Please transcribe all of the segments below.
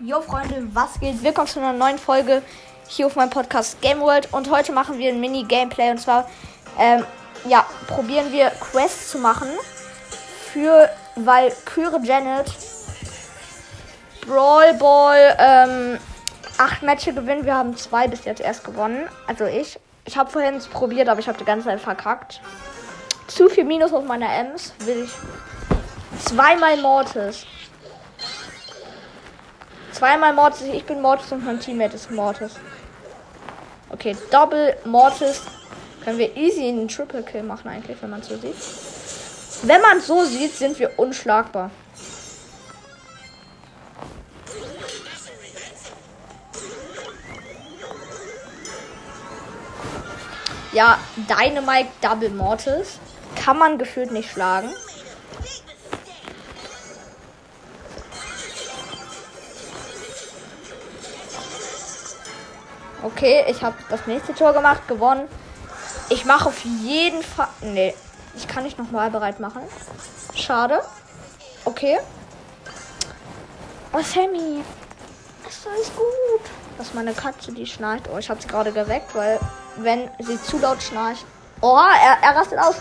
Jo Freunde, was geht? Willkommen zu einer neuen Folge hier auf meinem Podcast Game World und heute machen wir ein Mini-Gameplay und zwar, ähm, ja, probieren wir Quests zu machen für, weil Kyre Janet Brawl Ball, ähm, acht Matches gewinnen. Wir haben zwei bis jetzt erst gewonnen, also ich. Ich habe vorhin es probiert, aber ich habe die ganze Zeit verkackt. Zu viel Minus auf meiner Ems will ich zweimal Mortis. Zweimal Mortis. Ich bin Mortis und mein Teammate ist Mortis. Okay, Double Mortis. Können wir easy einen Triple Kill machen eigentlich, wenn man so sieht. Wenn man so sieht, sind wir unschlagbar. Ja, Dynamite Double Mortis kann man gefühlt nicht schlagen. Okay, ich habe das nächste Tor gemacht, gewonnen. Ich mache auf jeden Fall. Nee, ich kann nicht nochmal bereit machen. Schade. Okay. Oh, Sammy. Ist alles gut. Das ist meine Katze, die schnarcht. Oh, ich habe sie gerade geweckt, weil wenn sie zu laut schnarcht. Oh, er, er rastet aus.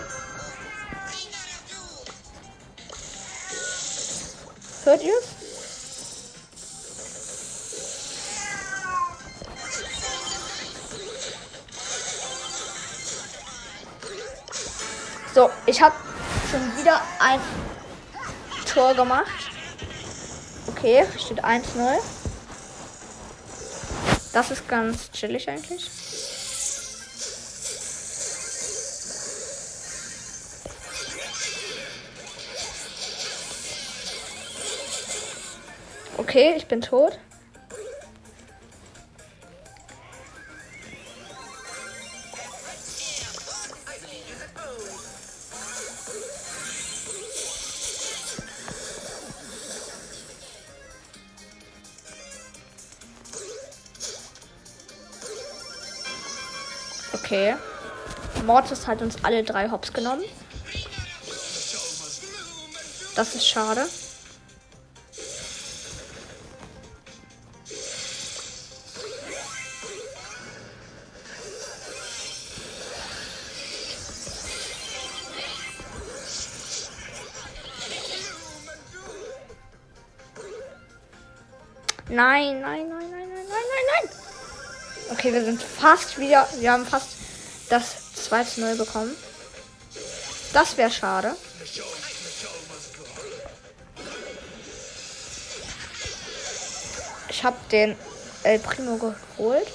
Hört ihr So, ich habe schon wieder ein Tor gemacht. Okay, steht 1-0. Das ist ganz chillig eigentlich. Okay, ich bin tot. Okay. Mortis hat uns alle drei Hops genommen. Das ist schade. Nein, nein, nein, nein, nein, nein, nein, nein. Okay, wir sind fast wieder. Wir haben fast das 2 zu 0 bekommen. Das wäre schade. Ich habe den El Primo geholt.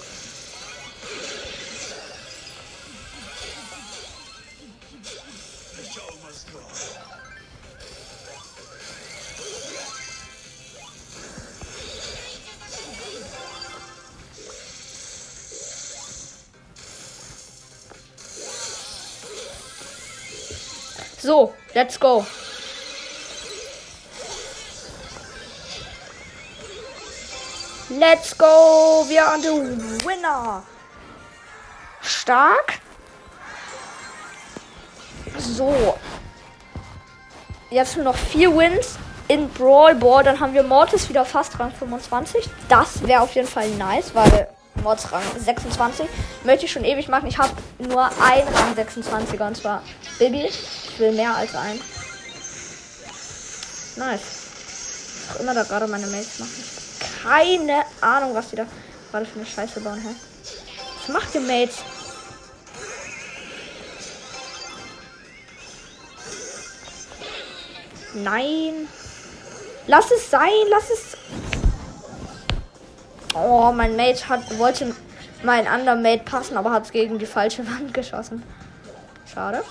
Let's go. Let's go. Wir are the winner. Stark. So. Jetzt nur noch vier Wins in Brawl Ball. Dann haben wir Mortis wieder fast Rang 25. Das wäre auf jeden Fall nice, weil Mods Rang 26 möchte ich schon ewig machen. Ich habe nur ein Rang 26er und zwar Baby. Will mehr als ein. Nice. Was immer da gerade meine Mates machen. Keine Ahnung, was die da gerade für eine Scheiße bauen, hä? Was macht ihr Mates? Nein. Lass es sein, lass es. Oh, mein Mate hat, wollte mein anderer Mate passen, aber hat es gegen die falsche Wand geschossen. Schade.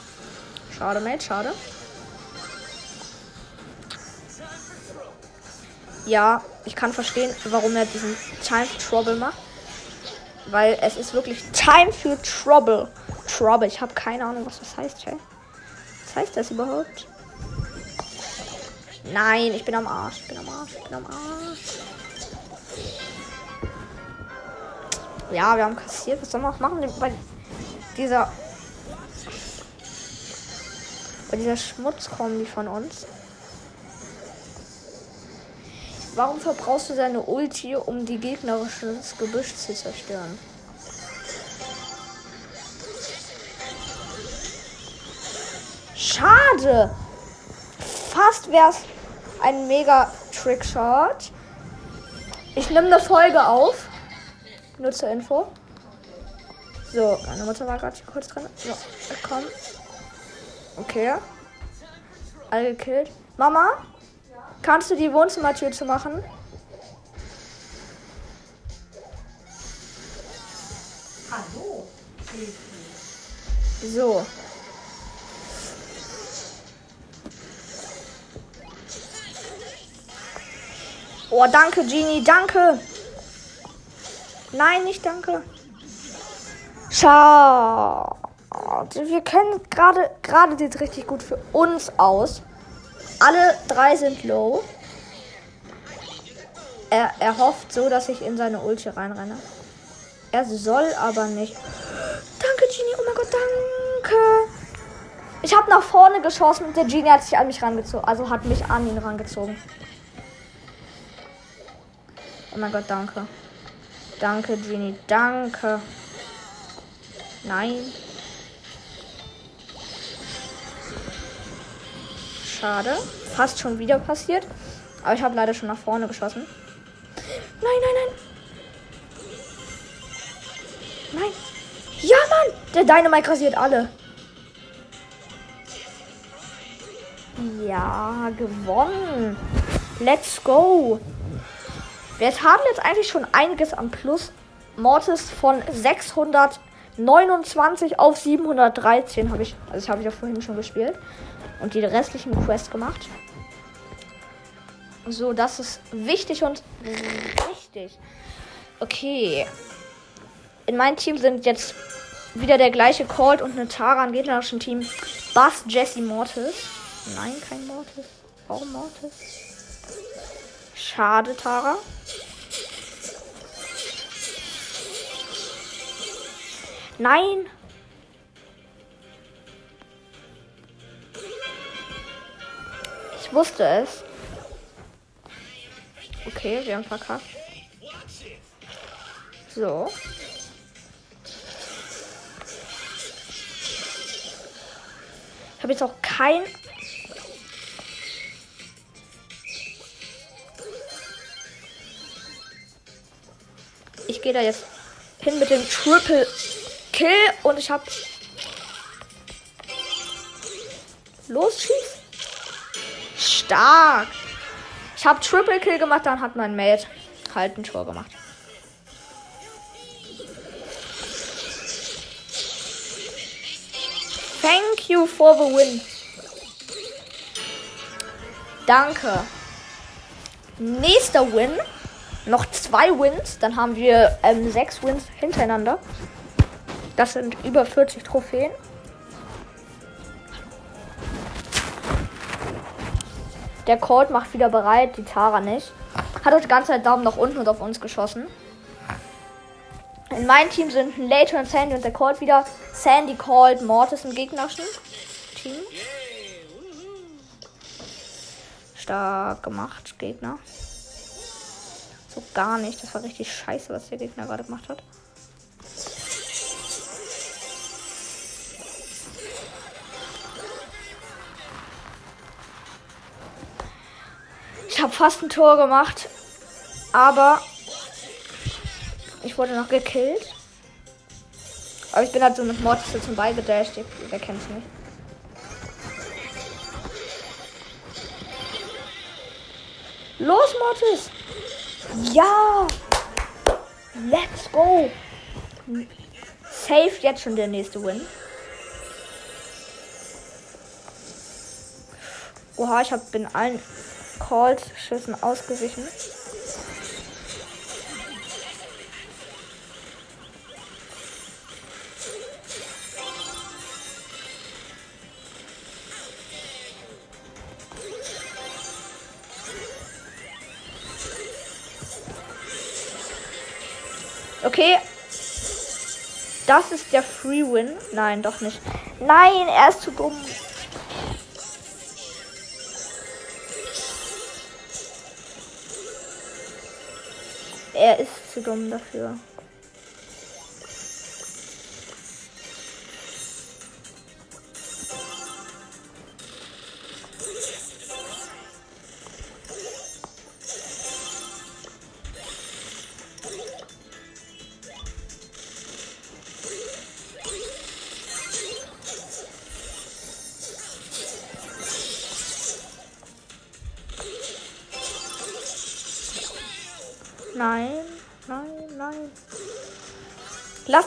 Schade, Mate, schade. Ja, ich kann verstehen, warum er diesen Time Trouble macht. Weil es ist wirklich Time for Trouble. Trouble. Ich habe keine Ahnung, was das heißt, hey. Was heißt das überhaupt? Nein, ich bin am Arsch. Ich bin am Arsch. Ich bin am Arsch. Ja, wir haben kassiert. Was soll man noch machen bei dieser bei dieser Schmutzkombi von uns? Warum verbrauchst du seine Ulti, um die gegnerisches Gebüsch zu zerstören? Schade. Fast wäre es ein mega Trickshot. Ich nehme eine Folge auf. Nur zur Info. So, meine Mutter war gerade kurz drin. So, komm. Okay. Alle gekillt. Mama? Kannst du die Wohnzimmertür zu machen? Hallo. So. Oh, danke, Genie, danke. Nein, nicht danke. Schau. Wir können gerade, gerade sieht richtig gut für uns aus. Alle drei sind low. Er, er hofft so, dass ich in seine Ulti reinrenne. Er soll aber nicht. Danke, Genie. Oh mein Gott, danke. Ich habe nach vorne geschossen und der Genie hat sich an mich rangezogen. Also hat mich an ihn rangezogen. Oh mein Gott, danke. Danke, Genie. Danke. Nein. Schade. Fast schon wieder passiert. Aber ich habe leider schon nach vorne geschossen. Nein, nein, nein. Nein. Ja, Mann. Der Dynamite rasiert alle. Ja, gewonnen. Let's go. Wir haben jetzt eigentlich schon einiges am Plus. Mortis von 629 auf 713 habe ich, also habe ich ja vorhin schon gespielt und die restlichen Quests gemacht. So, das ist wichtig und richtig. Okay. In meinem Team sind jetzt wieder der gleiche Colt und eine Tara im gegnerischen Team. Bass, Jesse, Mortis. Nein, kein Mortis. Warum Mortis? Schade, Tara. Nein. Wusste es. Okay, wir haben verkackt. So. Ich habe jetzt auch kein. Ich gehe da jetzt hin mit dem Triple Kill und ich habe. Los, schieß. Stark. Ich habe Triple Kill gemacht, dann hat mein Mate halt ein Tor gemacht. Thank you for the win. Danke. Nächster Win. Noch zwei Wins. Dann haben wir ähm, sechs Wins hintereinander. Das sind über 40 Trophäen. Der Colt macht wieder bereit, die Tara nicht. Hat uns die ganze Zeit Daumen nach unten und auf uns geschossen. In meinem Team sind Later und Sandy und der Colt wieder. Sandy, Colt, Mortis im gegnerischen Team. Stark gemacht, Gegner. So gar nicht. Das war richtig scheiße, was der Gegner gerade gemacht hat. Habe fast ein Tor gemacht. Aber ich wurde noch gekillt. Aber ich bin halt so mit Mortis zum Beigedasht. Wer kennt's nicht? Los, Mortis! Ja! Let's go! Safe jetzt schon der nächste Win. Oha, ich hab, bin allen Calls-Schüssen ausgewichen. Okay. Das ist der Free Win. Nein, doch nicht. Nein, er ist zu dumm. Er ist zu dumm dafür.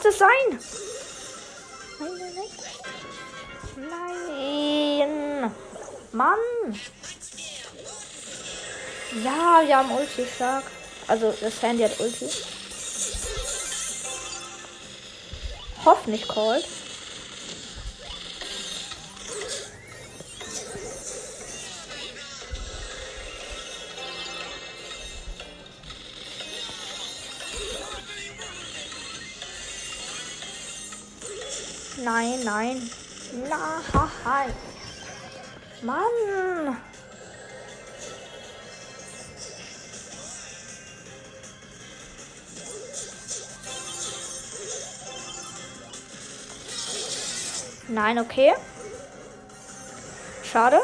Es sein. Nein, nein, nein. Nein. Mann. Ja, wir haben Ulti stark. Also das Handy hat Ulti. Hoff nicht Nein, nein. Nein. Mann. Nein, okay. Schade.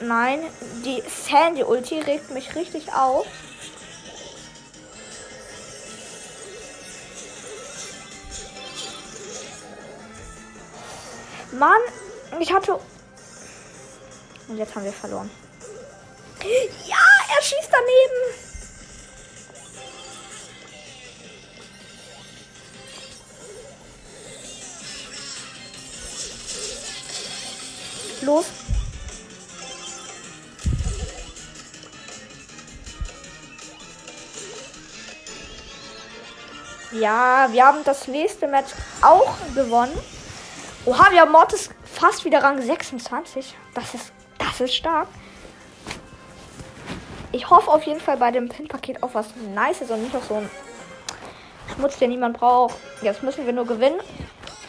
Nein, die Sandy Ulti regt mich richtig auf. Mann, ich hatte. Und jetzt haben wir verloren. Ja, er schießt daneben. Los. Ja, wir haben das nächste Match auch gewonnen. Oha, wir haben Mortis fast wieder Rang 26. Das ist, das ist stark. Ich hoffe auf jeden Fall bei dem Pin-Paket auf was Nices und nicht auf so einen Schmutz, den niemand braucht. Jetzt müssen wir nur gewinnen.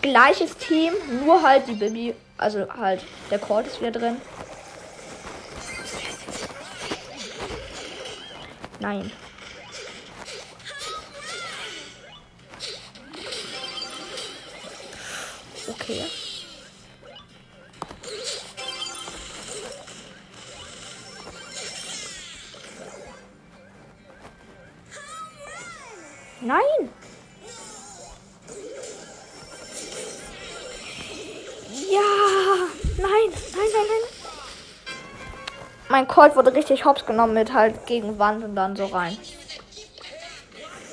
Gleiches Team, nur halt die Bibi, also halt der Colt ist wieder drin. Nein. Nein. Ja. Nein, nein, nein, nein. Mein Colt wurde richtig hops genommen mit halt gegen Wand und dann so rein.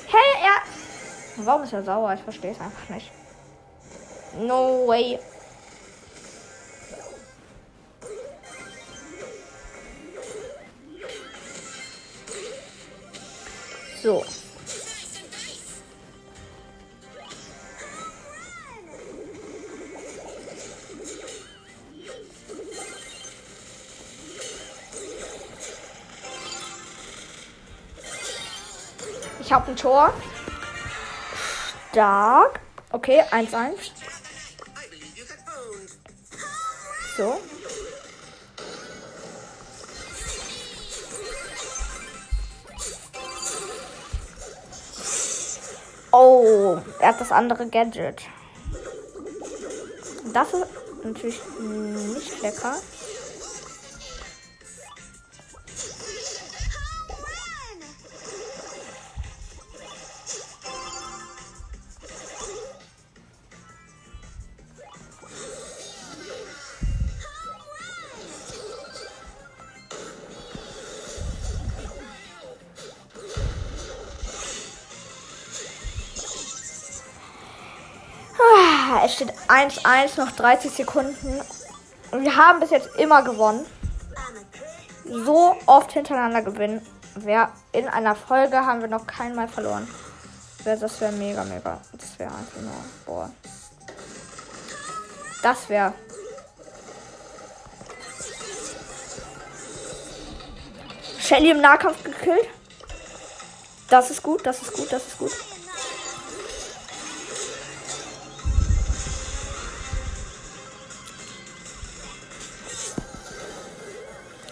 Hey, er. Warum ist er sauer? Ich verstehe es einfach nicht. No way. Ein Tor. Stark. Okay, 1-1. So. Oh, er hat das andere Gadget. Das ist natürlich nicht lecker. 1-1, noch 30 Sekunden. Und wir haben bis jetzt immer gewonnen. So oft hintereinander gewinnen. Wer in einer Folge haben wir noch kein Mal verloren. Das wäre mega, mega. Das wäre einfach nur. Boah. Das wäre. Shelly im Nahkampf gekillt. Das ist gut, das ist gut, das ist gut.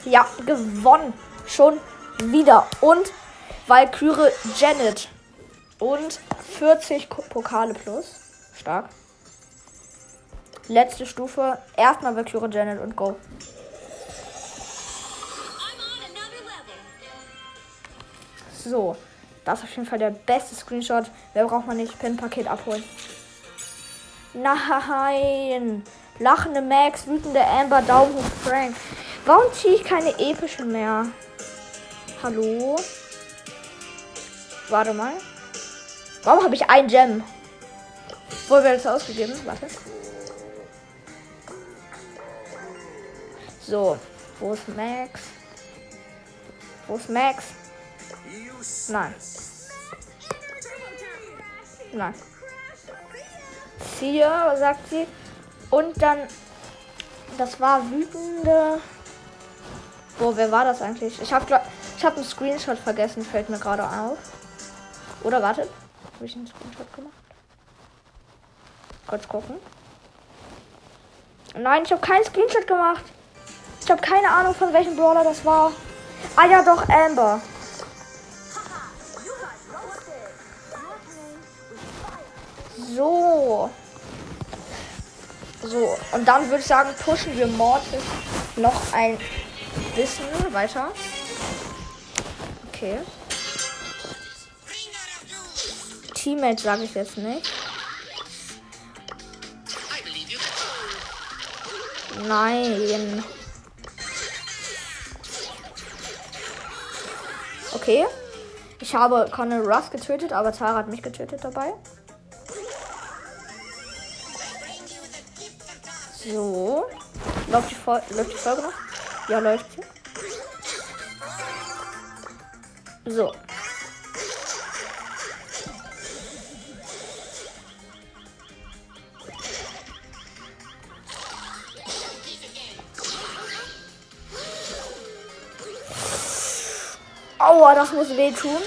Ja, gewonnen. Schon wieder. Und Valkyrie Janet. Und 40 Ko- Pokale plus. Stark. Letzte Stufe. Erstmal Valkyrie Janet und Go. So. Das ist auf jeden Fall der beste Screenshot. Mehr braucht man nicht. Pin-Paket abholen. Nein. Lachende Max, wütende Amber, Daumen hoch Frank. Warum ziehe ich keine epische mehr? Hallo? Warte mal. Warum habe ich ein Gem? Wo wird das ausgegeben? Warte. So. Wo ist Max? Wo ist Max? Nein. Nein. Vier, sagt sie. Und dann. Das war wütende. Wo, wer war das eigentlich? Ich habe ich hab einen Screenshot vergessen, fällt mir gerade auf. Oder wartet. Habe ich einen Screenshot gemacht? Kurz gucken. Nein, ich habe keinen Screenshot gemacht. Ich habe keine Ahnung, von welchem Brawler das war. Ah ja, doch, Amber. So. So, und dann würde ich sagen, pushen wir Mortis noch ein bisschen weiter. Okay. Teammate sage ich jetzt nicht. Nein. Okay. Ich habe Conor Russ getötet, aber Tara hat mich getötet dabei. So. Läuft die, Fol läuft die Folge noch? Ja, läuft. So. Aua, das muss wehtun.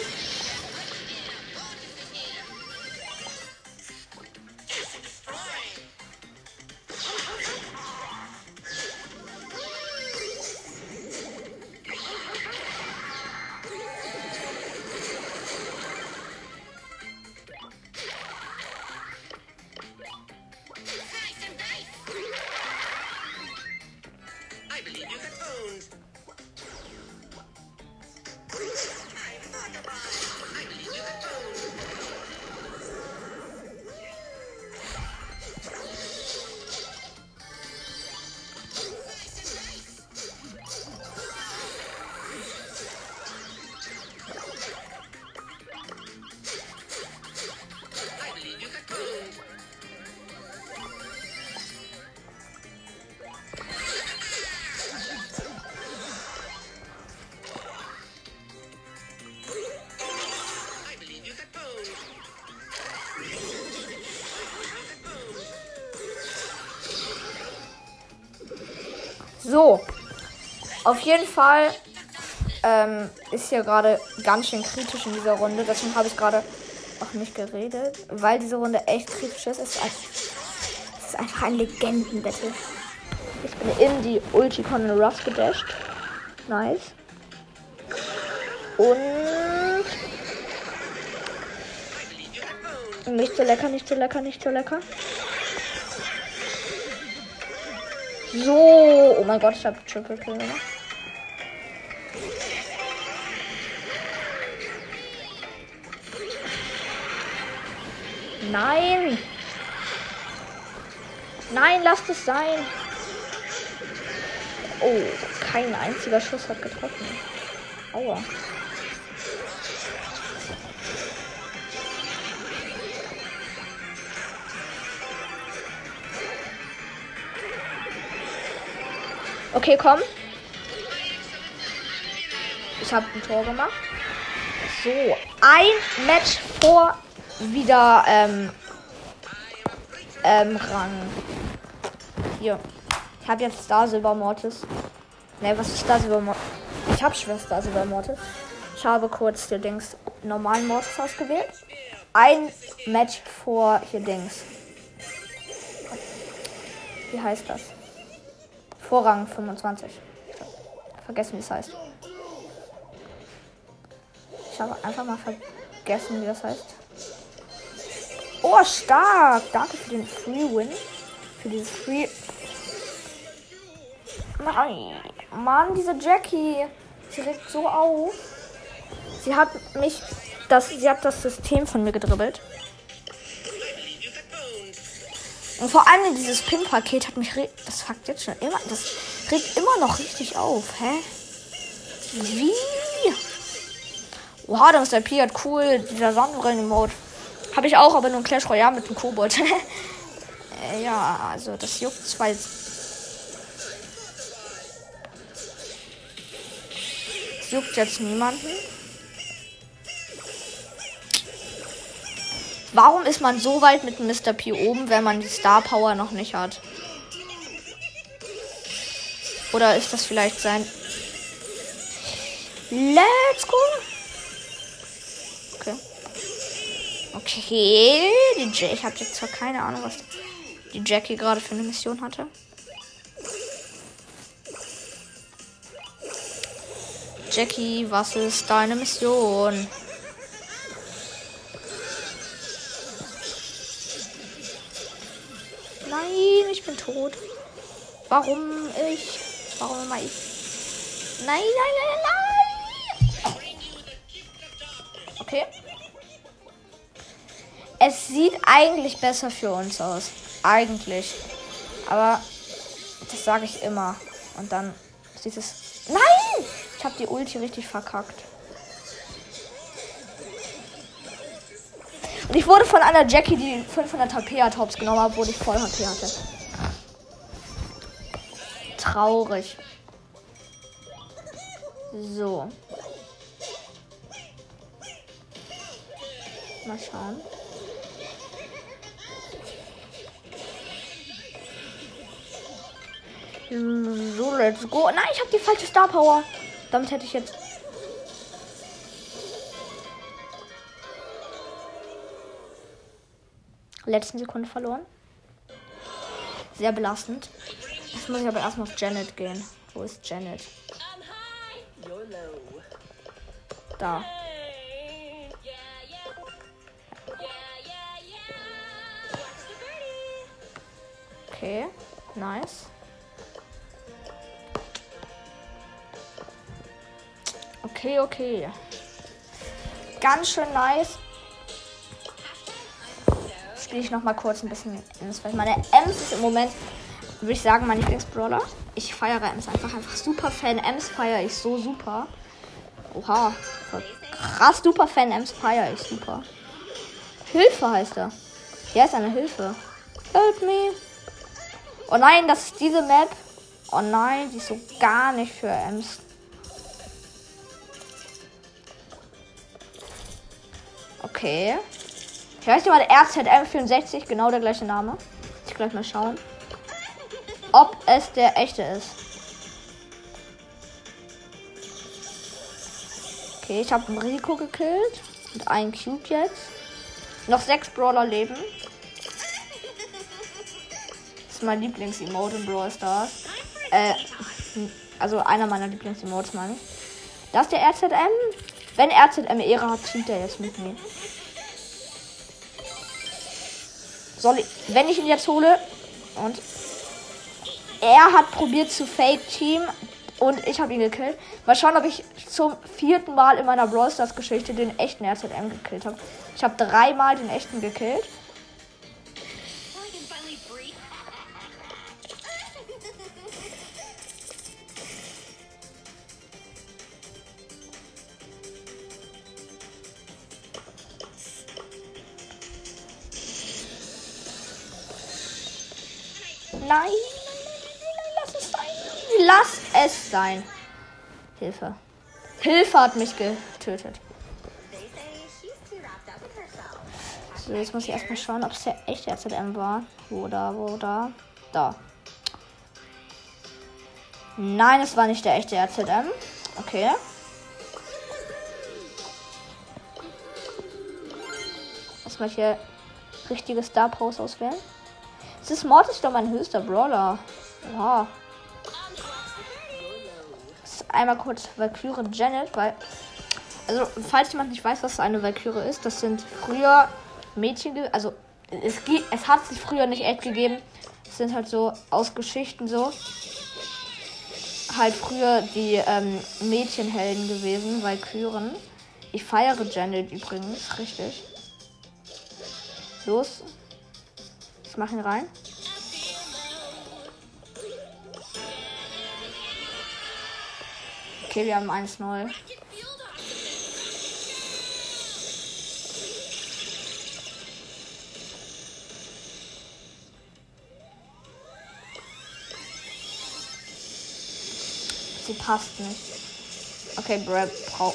So. Auf jeden Fall ähm, ist hier gerade ganz schön kritisch in dieser Runde. Deswegen habe ich gerade auch nicht geredet. Weil diese Runde echt kritisch ist. Es ist, es ist einfach ein Legendenbattle. Ich bin in die Ulti Conor Ruffs gedasht. Nice. Und. Nicht so lecker, nicht so lecker, nicht so lecker. So. Oh mein Gott, ich habe Triple Kill gemacht. Nein. Nein, lasst es sein. Oh, kein einziger Schuss hat getroffen. Aua. Okay, komm. Ich habe ein Tor gemacht. So, ein Match vor wieder ähm, ähm, Rang. Hier. Ich habe jetzt Star Silber Mortis. Ne, was ist Star Silber Mortis? Ich habe Schwester Silber Mortis. Ich habe kurz hier Dings normalen Mortis ausgewählt. Ein Match vor hier Dings. Wie heißt das? Vorrang 25. Vergessen, wie es heißt. Ich habe einfach mal vergessen, wie das heißt. Oh, stark. Danke für den Free Win. Für dieses Free. Nein. Mann, diese Jackie. Sie regt so auf. Sie hat mich. Das, sie hat das System von mir gedribbelt. Und vor allem dieses Pin-Paket hat mich. Das fuckt jetzt schon immer. Das regt immer noch richtig auf. Hä? Wie? Oha, das ist der Pi hat cool. Dieser Sonnenbrillen-Mode. Habe ich auch, aber nur ein Clash Royale mit dem Kobold. äh, ja, also das juckt jetzt. Das juckt jetzt niemanden. Warum ist man so weit mit Mr. P oben, wenn man die Star Power noch nicht hat? Oder ist das vielleicht sein. Let's go! Okay. Okay, die ja ich habe jetzt zwar keine Ahnung, was die Jackie gerade für eine Mission hatte. Jackie, was ist deine Mission? Tot. Warum ich? Warum immer ich? Nein, nein, nein, nein! Okay. Es sieht eigentlich besser für uns aus. Eigentlich. Aber das sage ich immer. Und dann sieht es. Nein! Ich habe die Ulti richtig verkackt. Und ich wurde von einer Jackie, die 500 HP hat, hops genommen, obwohl ich voll HP hatte. Traurig. So. Mal schauen. So, let's go. Nein, ich habe die falsche Star Power. Damit hätte ich jetzt. Letzten Sekunde verloren. Sehr belastend. Jetzt muss ich aber erstmal auf Janet gehen. Wo ist Janet? Da. Okay. Nice. Okay, okay. Ganz schön nice. Spiele ich noch mal kurz ein bisschen. Meine Ems ist im Moment, würde ich sagen, mein Lieblingsbrawler. Ich feiere Ems einfach. Einfach super Fan. Ems feiere ich so super. Oha. Krass super Fan. Ems feiere ich super. Hilfe heißt er. Hier ist eine Hilfe. Help me. Oh nein, das ist diese Map. Oh nein, die ist so gar nicht für Ems. Okay. Ich weiß nicht mal, der RZM64, genau der gleiche Name. Ich gleich mal schauen. Ob es der echte ist. Okay, ich habe einen Rico gekillt. Und einen Cube jetzt. Noch sechs Brawler leben. Das ist mein Lieblings-Emote in Brawl Stars. Äh, also einer meiner Lieblings-Emotes, meine ich. Das ist der RZM. Wenn RZM Ehre hat, zieht er jetzt mit mir. Soll ich, wenn ich ihn jetzt hole und er hat probiert zu Fake Team und ich habe ihn gekillt. Mal schauen, ob ich zum vierten Mal in meiner Brawl Stars Geschichte den echten RZM gekillt habe. Ich habe dreimal den echten gekillt. Sein. Hilfe. Hilfe hat mich getötet. So, jetzt muss ich erstmal schauen, ob es der echte RZM war. Wo da, wo da? Da. Nein, es war nicht der echte RZM. Okay. Erstmal hier richtige Star Pose auswählen. Es ist Mortis doch mein höchster Brawler. Oha. Einmal kurz Valkyrie Janet, weil. Also, falls jemand nicht weiß, was eine Valkyrie ist, das sind früher Mädchen, also es, es hat sich früher nicht echt gegeben. Es sind halt so aus Geschichten so. Halt früher die ähm, Mädchenhelden gewesen, Valkyren. Ich feiere Janet übrigens, richtig. Los. Ich mach ihn rein. Okay, wir haben 1-0. Sie passt nicht. Okay, Brad braucht.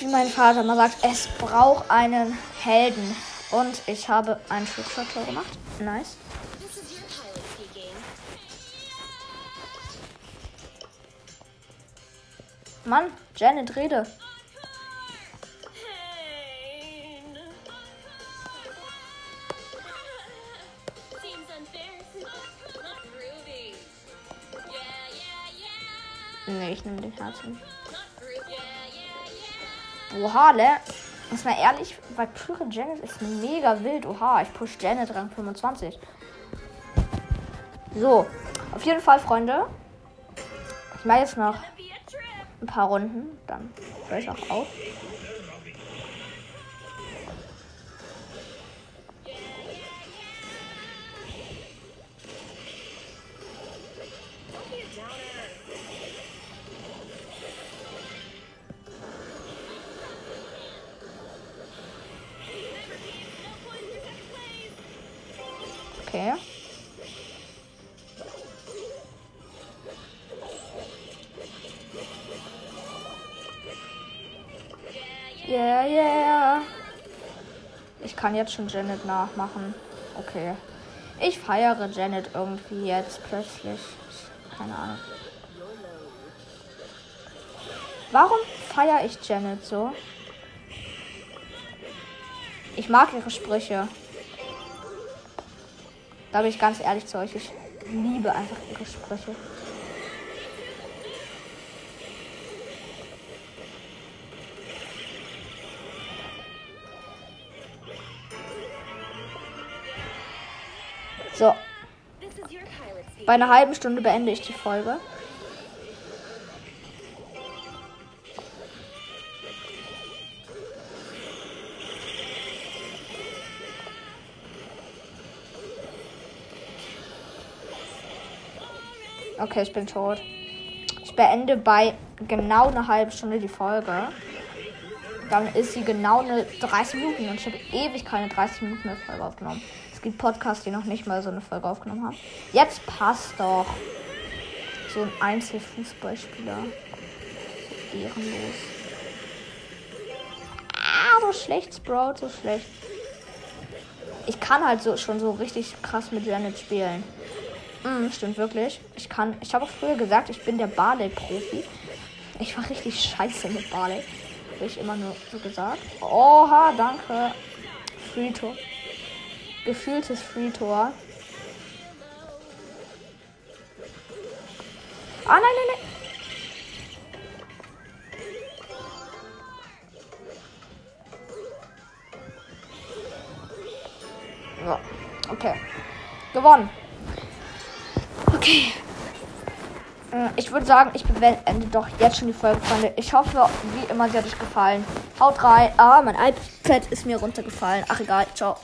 Wie mein Vater mal sagt, es braucht einen Helden. Und ich habe einen Trickshot gemacht. Nice. Mann, Janet, rede. Nee, ich nehme den Herzen. Oha, ne? Muss mal ehrlich, Valkyrie Janet ist mega wild. Oha, ich push Janet Rang 25. So, auf jeden Fall, Freunde. Ich mache jetzt noch. Ein paar Runden. Dann höre ich auch auf. Kann jetzt schon Janet nachmachen. Okay. Ich feiere Janet irgendwie jetzt plötzlich. Keine Ahnung. Warum feiere ich Janet so? Ich mag ihre Sprüche. Da bin ich ganz ehrlich zu euch. Ich liebe einfach ihre Sprüche. So, bei einer halben Stunde beende ich die Folge. Okay, ich bin tot. Ich beende bei genau einer halben Stunde die Folge. Dann ist sie genau eine 30 Minuten und ich habe ewig keine 30 Minuten mehr Folge aufgenommen. Es gibt Podcasts, die noch nicht mal so eine Folge aufgenommen haben. Jetzt passt doch. So ein Einzelfußballspieler. So ehrenlos. Ah, so schlecht, Sprout, so schlecht. Ich kann halt so schon so richtig krass mit Janet spielen. Mm, stimmt wirklich. Ich kann. Ich habe auch früher gesagt, ich bin der Barley-Profi. Ich war richtig scheiße mit Barley. Habe ich immer nur so gesagt. Oha, danke. Free-Tor. Gefühltes Free-Tor. Ah, nein, nein, nein. So, okay. Gewonnen. Okay. Äh, Ich würde sagen, ich beende doch jetzt schon die Folge, Freunde. Ich hoffe, wie immer, sie hat euch gefallen. Haut rein. Ah, mein iPad ist mir runtergefallen. Ach, egal. Ciao.